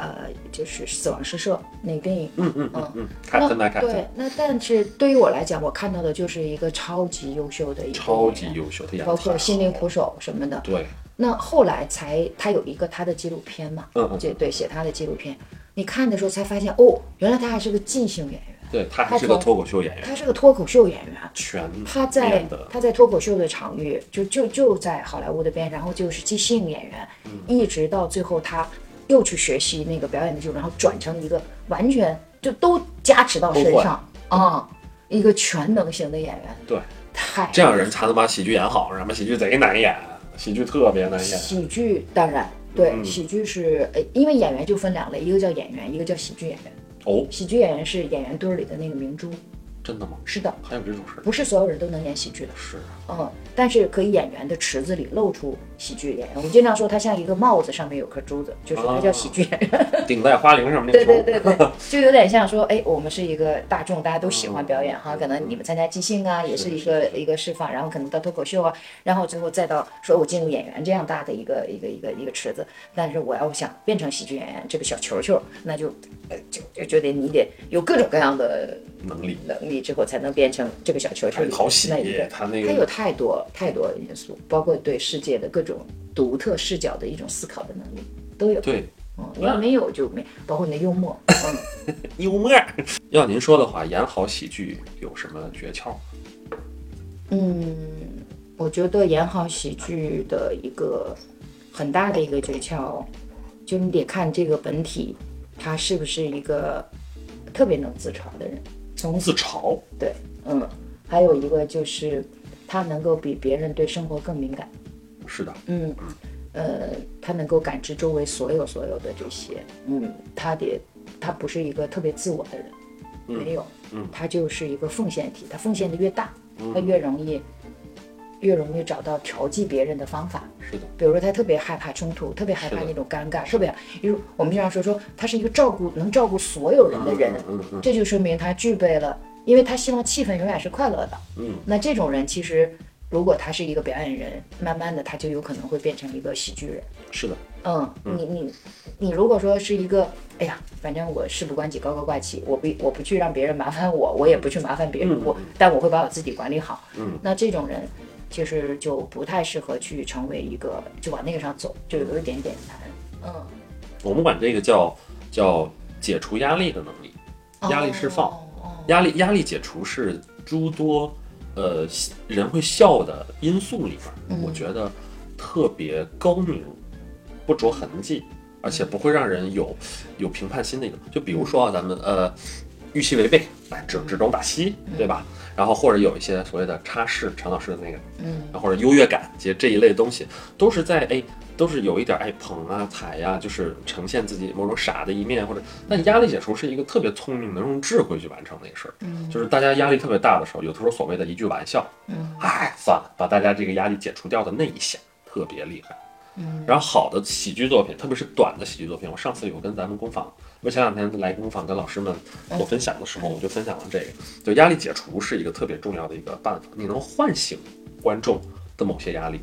呃，就是死亡诗社那个电影。嗯嗯嗯嗯，凯那特奈凯特对，那但是对于我来讲，我看到的就是一个超级优秀的一个超级优秀，的演包括心灵捕手什么的。对，那后来才他有一个他的纪录片嘛，就对写他的纪录片，你看的时候才发现哦，原来他还是个即兴演员。对他还是个脱口秀演员，他是个脱口秀演员。全他在，他在脱口秀的场域，就就就在好莱坞的边，然后就是即兴演员，嗯一直到最后他又去学习那个表演的技术，然后转成一个完全就都加持到身上啊、一个全能型的演员，对，太这样人才能把喜剧演好，要么喜剧贼难演，喜剧特别难演。喜剧当然对，嗯。喜剧是呃，因为演员就分两类，一个叫演员，一个叫喜剧演员。哦，喜剧演员是演员堆儿里的那个明珠，真的吗？是的，还有这种事儿？不是所有人都能演喜剧的。是嗯，但是可以演员的池子里露出喜剧演员。我们经常说他像一个帽子上面有颗珠子，就是他叫喜剧演员。顶在花翎上面那对。对对对，*laughs* 就有点像说，哎，我们是一个大众，大家都喜欢表演哈，可能你们参加即兴啊，也是一个一个释放，然后可能到脱口秀啊，然后最后再到说我进入演员这样大的一个一个一个一个池子，但是我要想变成喜剧演员这个小球球，那就呃就就就得你得有各种各样的能力能力之后才能变成这个小球球里讨喜那一个。他那个它有太多太多因素，包括对世界的各种独特视角的一种思考的能力都有。对嗯，你要没有就没，包括你的幽默，嗯，*laughs* 幽默。要您说的话，演好喜剧有什么诀窍？嗯，我觉得演好喜剧的一个很大的一个诀窍，就你得看这个本体，他是不是一个特别能自嘲的人。从自嘲。对，嗯，还有一个就是他能够比别人对生活更敏感。是的，嗯，呃，他能够感知周围所有所有的这些，嗯，他得，他不是一个特别自我的人，没有，嗯他就是一个奉献体，他奉献的越大，他越容易，越容易找到调剂别人的方法。是的，比如说他特别害怕冲突，特别害怕那种尴尬，特别，比如我们经常说说他是一个照顾能照顾所有人的人，嗯嗯嗯这就说明他具备了，因为他希望气氛永远是快乐的。嗯，那这种人其实，如果他是一个表演人，慢慢的他就有可能会变成一个喜剧人。是的，嗯，你你你如果说是一个，哎呀，反正我事不关己高高挂起，我不我不去让别人麻烦我，我也不去麻烦别人，嗯我但我会把我自己管理好。嗯，那这种人其实就不太适合去成为一个就往那个上走，就有一点点难。嗯，我们管这个叫叫解除压力的能力，压力释放。压力压力解除是诸多呃人会笑的因素里面，我觉得特别高明，不着痕迹，而且不会让人有有评判心的一个。就比如说啊，咱们呃预期违背，来，指指东打西，对吧？然后或者有一些所谓的插式，陈老师的那个，嗯，然后或者优越感，其实这一类东西，都是在哎，都是有一点哎捧啊踩呀、就是呈现自己某种傻的一面，或者但压力解除是一个特别聪明，能用智慧去完成的一个事儿。嗯就是大家压力特别大的时候，有的时候所谓的一句玩笑，嗯，哎，算了，把大家这个压力解除掉的那一下特别厉害。嗯，然后好的喜剧作品，特别是短的喜剧作品，我上次有跟咱们工坊，我前两天来工坊跟老师们做分享的时候，我就分享了这个，就压力解除是一个特别重要的一个办法，你能唤醒观众的某些压力，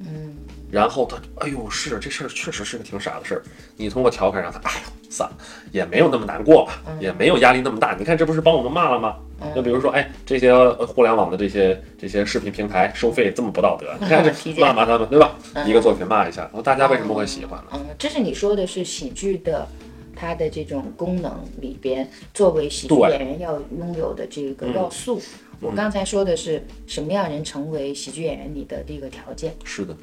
嗯然后他，哎呦，是这事儿确实是个挺傻的事儿。你通过调侃让他，哎呦，算了，也没有那么难过吧，也没有压力那么大。你看，这不是帮我们骂了吗？就比如说，哎，这些呃互联网的这些这些视频平台收费这么不道德，你看这骂骂他们，对吧？一个作品骂一下，然后大家为什么会喜欢呢？嗯，这是你说的是喜剧的。它的这种功能里边，作为喜剧演员要拥有的这个要素，我刚才说的是什么样人成为喜剧演员你的这个条件，是的，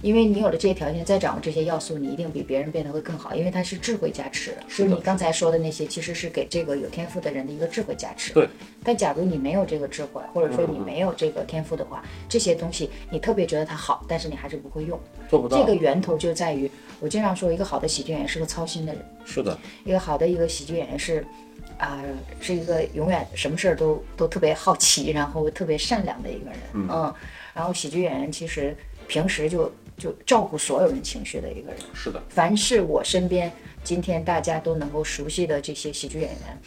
因为你有了这些条件，再掌握这些要素，你一定比别人变得会更好，因为它是智慧加持。就是你刚才说的那些，其实是给这个有天赋的人的一个智慧加持。对。但假如你没有这个智慧，或者说你没有这个天赋的话，这些东西你特别觉得它好，但是你还是不会用。做不到。这个源头就在于，我经常说，一个好的喜剧演员是个操心的人，是的，一个好的一个喜剧演员是，啊、是一个永远什么事儿都都特别好奇，然后特别善良的一个人。嗯然后喜剧演员其实平时就就照顾所有人情绪的一个人。是的，凡是我身边今天大家都能够熟悉的这些喜剧演员，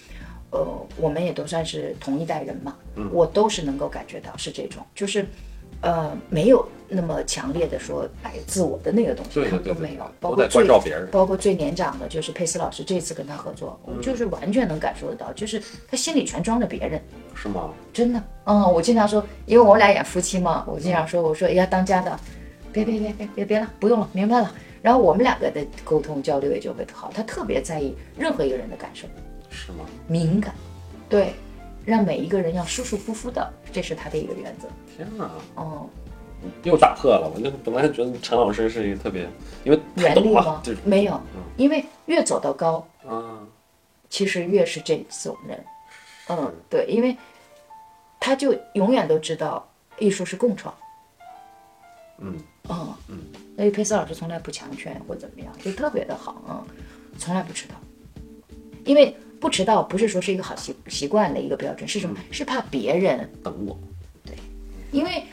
呃，我们也都算是同一代人嘛，嗯我都是能够感觉到是这种，就是，呃，没有那么强烈的说哎自我的那个东西，对对对对他们都没有，包在关最照别人包括最年长的就是佩斯老师，这次跟他合作，我就是完全能感受得到，就是他心里全装着别人。是吗？真的，嗯，我经常说，因为我俩演夫妻嘛，我经常说，我说，哎呀，当家的，别别别别别别了，不用了，明白了。然后我们两个的沟通交流也就会好，他特别在意任何一个人的感受，是吗？敏感，对，让每一个人要舒舒服服的，这是他的一个原则。天哪，哦，又打破了！我就本来觉得陈老师是一个特别，因为太严厉吗，就是？没有，因为越走到高，啊，其实越是这种人。嗯，对，因为他就永远都知道艺术是共创。嗯嗯嗯，所以佩斯老师从来不强劝或怎么样，就特别的好嗯、从来不迟到。因为不迟到不是说是一个好习习惯的一个标准，是什么？是怕别人，等我，对因为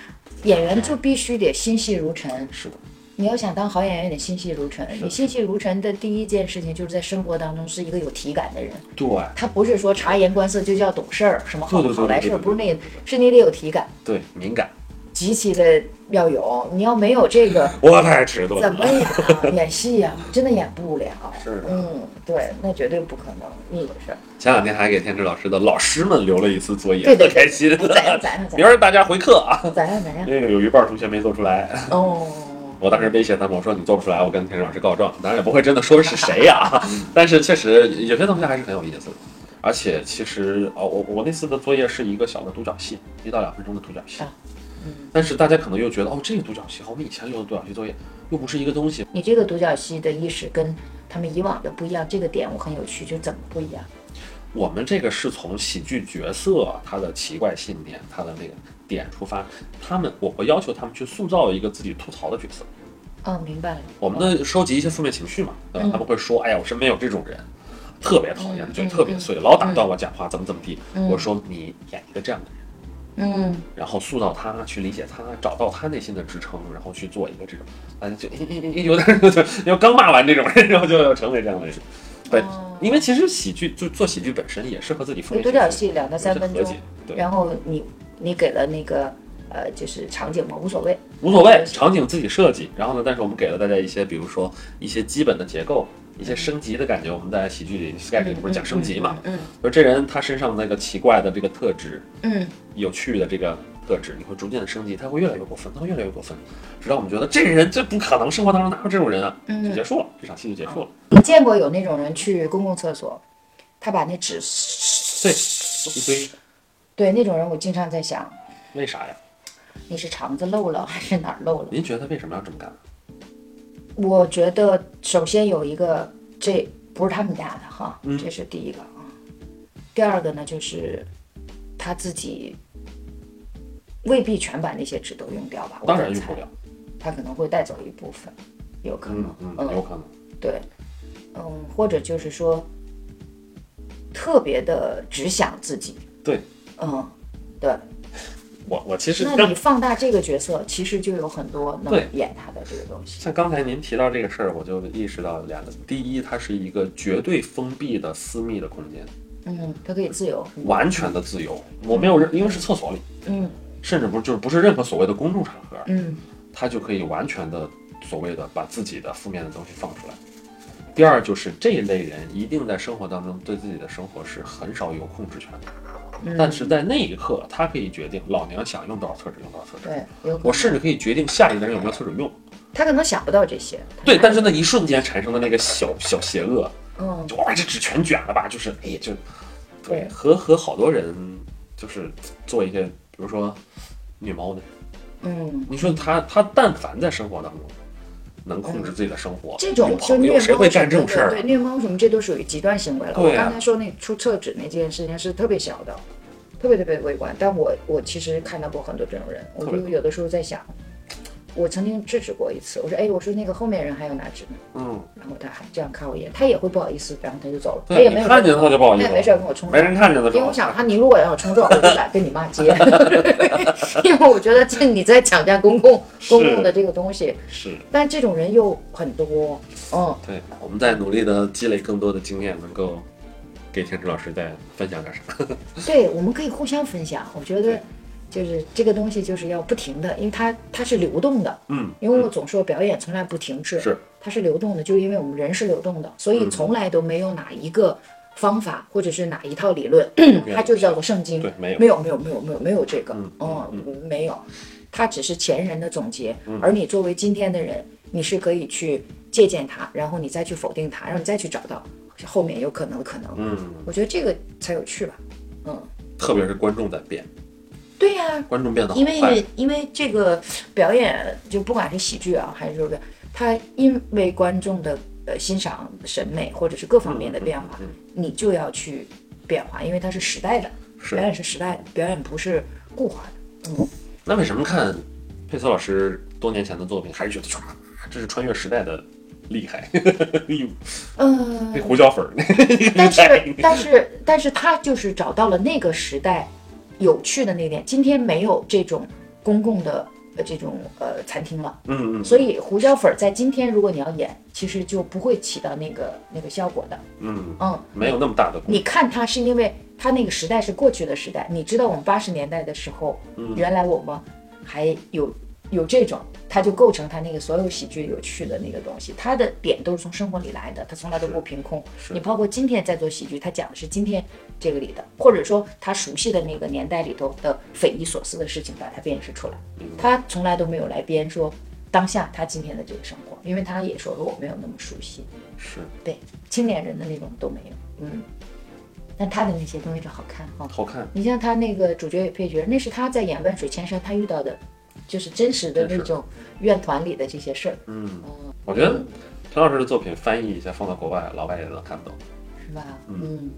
演员就必须得心细如尘。是的，你要想当好演员，得心细如尘。你心细如尘的第一件事情，就是在生活当中是一个有体感的人。对他不是说察言观色就叫懂事儿，什么好好来事儿，不是那，是你得有体感，对，敏感，极其的要有。你要没有这个，*laughs* 我太迟钝怎么了。演啊演戏呀、真的演不了。*laughs* 是的嗯，对，那绝对不可能，你的事儿。前两天还给天池老师的老师们留了一次作业，对对特开心。咋样咋样明儿大家回课啊，咋样咋样？那个有一半同学没做出来，哦，*laughs* 我当时威胁他们，我说你做不出来，我跟天池老师告状。当然也不会真的说是谁呀、但是确实有些同学还是很有意思的。而且其实哦，我我那次的作业是一个小的独角戏，一到两分钟的独角戏啊。但是大家可能又觉得哦，这个独角戏和我们以前留的独角戏作业又不是一个东西。你这个独角戏的意识跟他们以往的不一样，这个点我很有趣，就怎么不一样？我们这个是从喜剧角色他的奇怪信念、他的那个点出发，他们我我要求他们去塑造一个自己吐槽的角色。哦，明白了。我们的收集一些负面情绪嘛，对吧？他们会说，哎呀，我身边有这种人，特别讨厌，嗯嘴特别碎，老打断我讲话，怎么怎么地。嗯我说你演一个这样的人。嗯，然后塑造他，去理解他，找到他内心的支撑，然后去做一个这种，大家就有点就就刚骂完这种人，然后就要成为这样的人。对，因为其实喜剧就做喜剧本身也是和自己负面独角戏两到三分钟，对，然后你你给了那个呃，就是场景嘛，无所谓。无所谓，场景自己设计。然后呢，但是我们给了大家一些，比如说一些基本的结构，一些升级的感觉。我们在喜剧里 sketch 里不是讲升级嘛？嗯就这人他身上那个奇怪的这个特质，嗯有趣的这个特质，你会逐渐的升级，他会越来越过分，他会越来越过分，直到我们觉得这人这不可能，生活当中哪有这种人啊？嗯就结束了，这场戏就结束了。你见过有那种人去公共厕所，他把那纸，对，一堆，对那种人，我经常在想，为啥呀？你是肠子漏了还是哪儿漏了？您觉得他为什么要这么干？我觉得首先有一个，这不是他们家的哈，嗯这是第一个啊。第二个呢，就是他自己未必全把那些纸都用掉吧？当然用不了，他可能会带走一部分，有可能嗯，嗯，有可能。对，嗯，或者就是说特别的只想自己，对嗯，对。我我其实那你放大这个角色，其实就有很多能演他的这个东西。像刚才您提到这个事儿，我就意识到两个：第一，它是一个绝对封闭的私密的空间，嗯，它可以自由。完全的自由。我没有任，因为是厕所里，嗯甚至不是就是不是任何所谓的公众场合，嗯他就可以完全的所谓的把自己的负面的东西放出来。第二就是这一类人一定在生活当中对自己的生活是很少有控制权的，嗯，但是在那一刻，他可以决定老娘想用多少厕纸用多少厕纸，对，我甚至可以决定下一个人有没有厕纸用。他可能想不到这些。对，但是那一瞬间产生的那个小小邪恶，嗯就哇，这纸全卷了吧？就是哎，就对对和和好多人就是做一些，比如说虐猫的，嗯，你说他他但凡在生活当中能控制自己的生活，这种就虐猫朋友谁会什么干这种事儿对，？虐猫什么这都属于极端行为了。我刚才说那出厕纸那件事情是特别小的，特别特别微观，但我我其实看到过很多这种人，我就有的时候在想，我曾经制止过一次，我说哎，我说那个后面人还要拿纸呢，嗯，然后他还这样看我一眼，他也会不好意思，然后他就走了，他，也没有你看见他就不好意思他也没事跟我冲没。人看见的时候，因为我想他，你如果要冲撞，我就懒跟你骂街，*laughs* 因为我觉得这你在抢占公共公共的这个东西，是但这种人又很多，嗯，对，我们在努力的积累更多的经验，能够给天池老师再分享点啥。*laughs* 对，我们可以互相分享。我觉得对就是这个东西就是要不停的，因为它它是流动的。嗯，因为我总说表演从来不停滞，是它是流动的，就因为我们人是流动的，所以从来都没有哪一个方法或者是哪一套理论，它就叫做圣经。对，没有没有没有没有没有没有这个，嗯嗯，没有，它只是前人的总结，而你作为今天的人，你是可以去借鉴它，然后你再去否定它，然后你再去找到后面有可能的可能。嗯，我觉得这个才有趣吧，嗯，特别是观众在变，对呀、观众变得好因为。因为这个表演，就不管是喜剧啊，还是说它因为观众的呃欣赏审美或者是各方面的变化，嗯你就要去变化，因为它是时代的，表演是时代的，表演不是固化的。嗯，那为什么看佩斯老师多年前的作品，还是觉得唰，这是穿越时代的厉害？*laughs* 哎呦，呃那，胡椒粉儿，*laughs* 但是但是但是他就是找到了那个时代有趣的那点，今天没有这种公共的呃这种呃餐厅了。嗯嗯，所以胡椒粉儿在今天如果你要演，其实就不会起到那个那个效果的。嗯，嗯，没有那么大的，你看它是因为它那个时代是过去的时代，你知道我们八十年代的时候，嗯原来我们还有有这种，它就构成他那个所有喜剧有趣的那个东西，他的点都是从生活里来的，他从来都不凭空。你包括今天在做喜剧，他讲的是今天这个里的，或者说他熟悉的那个年代里头的匪夷所思的事情，把它辨识出来。他从来都没有来编说当下他今天的这个生活，因为他也说了我没有那么熟悉，是对青年人的那种都没有，嗯。但他的那些东西就好看哈、好看，你像他那个主角与配角，那是他在演《万水千山》他遇到的，就是真实的那种院团里的这些事儿，嗯，我觉得陈老师的作品翻译一下放到国外，老外也能看懂。是吧？嗯，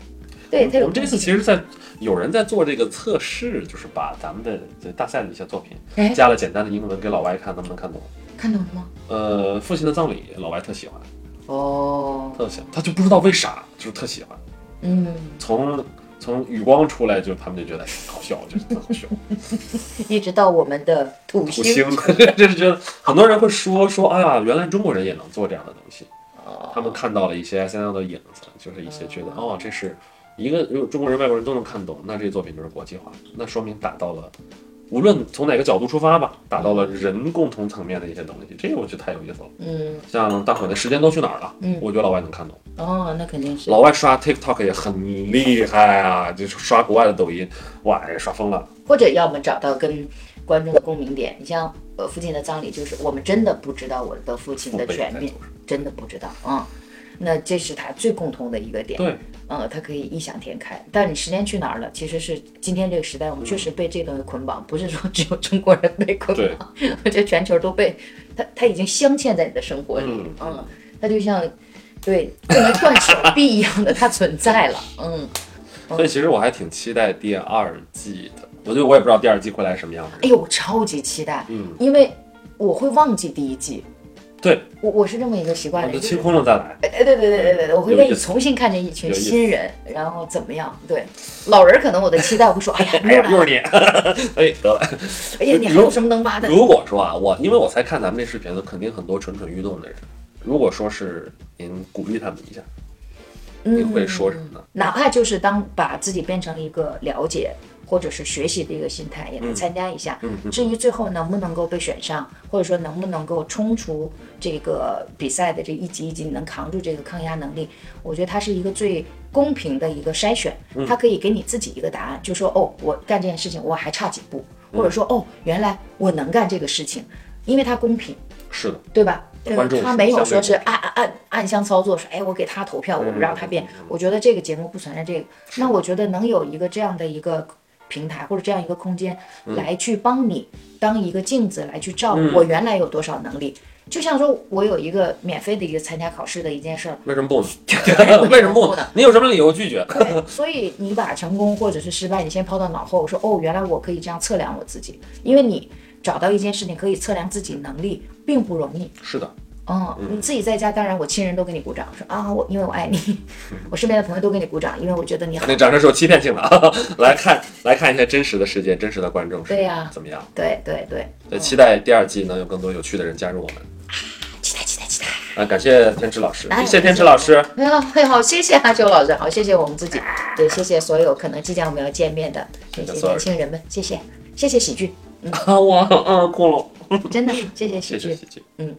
对，我们这次其实在有人在做这个测试，就是把咱们的这大赛的一些作品哎加了简单的英文给老外看，能不能看懂？看懂了吗？呃，父亲的葬礼，老外特喜欢，哦，特喜欢，他就不知道为啥，就是特喜欢。嗯，从从雨光出来，就他们就觉得哎好笑，就是特好笑。*laughs* 一直到我们的土土星，星，*laughs* 就是觉得很多人会说说，哎呀，原来中国人也能做这样的东西。哦他们看到了一些 S N L 的影子，就是一些觉得哦，这是一个如果中国人、外国人都能看懂，那这个作品就是国际化，那说明达到了，无论从哪个角度出发吧，打到了人共同层面的一些东西，这个我觉得太有意思了。嗯，像大伙的时间都去哪儿了，嗯我觉得老外能看懂，哦，那肯定是，老外刷 TikTok 也很厉害啊，就是刷国外的抖音，哇，也刷疯了。或者要么找到跟观众的共鸣点。你像呃父亲的葬礼，就是我们真的不知道我的父亲的全面，真的不知道啊、那这是他最共同的一个点。对，呃，它可以异想天开。但你时间去哪儿了？其实是今天这个时代，我们确实被这东西捆绑，不是说只有中国人被捆绑，我觉得全球都被它，它已经镶嵌在你的生活里，嗯嗯，他就像对不能断手臂 *laughs* 一样的，它存在了，嗯。所以其实我还挺期待第二季的，我觉得我也不知道第二季会来什么样子。哎呦，我超级期待，嗯，因为我会忘记第一季，对，我我是这么一个习惯的，就清空了再来。哎，对对对对对对，我会愿意重新看见一群新人，然后怎么样？对，老人可能我的期待我会说，*laughs* 哎呀，哎呀，又来了，又是你，哎，得了。哎呀，你还有什么能挖的？如果说啊，我因为我才看咱们这视频的，肯定很多蠢蠢欲动的人。如果说是您鼓励他们一下，你会说什么呢？哪怕就是当把自己变成一个了解或者是学习的一个心态，也来参加一下。嗯至于最后能不能够被选上，或者说能不能够冲出这个比赛的这一级一级，你能扛住这个抗压能力，我觉得它是一个最公平的一个筛选。嗯它可以给你自己一个答案，就说哦，我干这件事情我还差几步，或者说哦，原来我能干这个事情，因为它公平。是的，对吧？他没有说是按按按暗箱操作，说哎，我给他投票，我不让他变。我觉得这个节目不存在这个。那我觉得能有一个这样的一个平台或者这样一个空间，来去帮你当一个镜子来去照我原来有多少能力。就像说我有一个免费的一个参加考试的一件事儿，*laughs* 为什么不呢？为什么不呢？你有什么理由拒绝？对，所以你把成功或者是失败，你先抛到脑后，说哦，原来我可以这样测量我自己，因为你找到一件事情可以测量自己能力，并不容易。是的，嗯，你自己在家，当然我亲人都给你鼓掌，说啊，我因为我爱你，*laughs* 我身边的朋友都给你鼓掌，因为我觉得你好那。掌声是有欺骗性的啊！*laughs* 来看来看一下真实的世界，真实的观众是对呀怎么样？对对对，对，期待第二季能有更多有趣的人加入我们。期待期待期待。啊，感谢天池老师，哎谢谢天池老师。哎呀，嘿好，谢谢阿周老师，好，谢谢我们自己，对，谢谢所有可能即将我们要见面的这些年轻人们，谢谢，谢谢喜剧，啊，*laughs* 我嗯哭了，真的，谢谢喜剧谢谢。喜剧。嗯。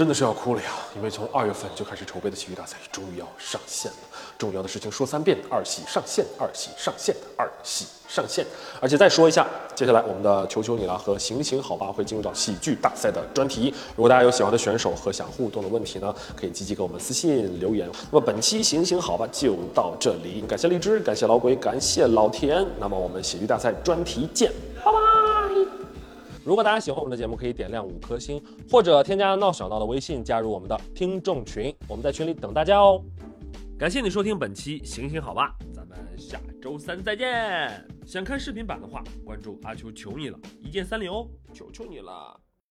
真的是要哭了呀！因为从二月份就开始筹备的喜剧大赛终于要上线了。重要的事情说三遍：二喜上线，二喜上线，二喜上线。而且再说一下，接下来我们的求求你了和行行好吧会进入到喜剧大赛的专题。如果大家有喜欢的选手和想互动的问题呢，可以积极给我们私信留言。那么本期行行好吧就到这里，感谢荔枝，感谢老鬼，感谢老田。那么我们喜剧大赛专题见，拜拜。如果大家喜欢我们的节目，可以点亮五颗星，或者添加闹小闹的微信加入我们的听众群，我们在群里等大家哦。感谢你收听本期行行好吧，咱们下周三再见。想看视频版的话，关注阿秋求你了，一键三连哦，求求你了。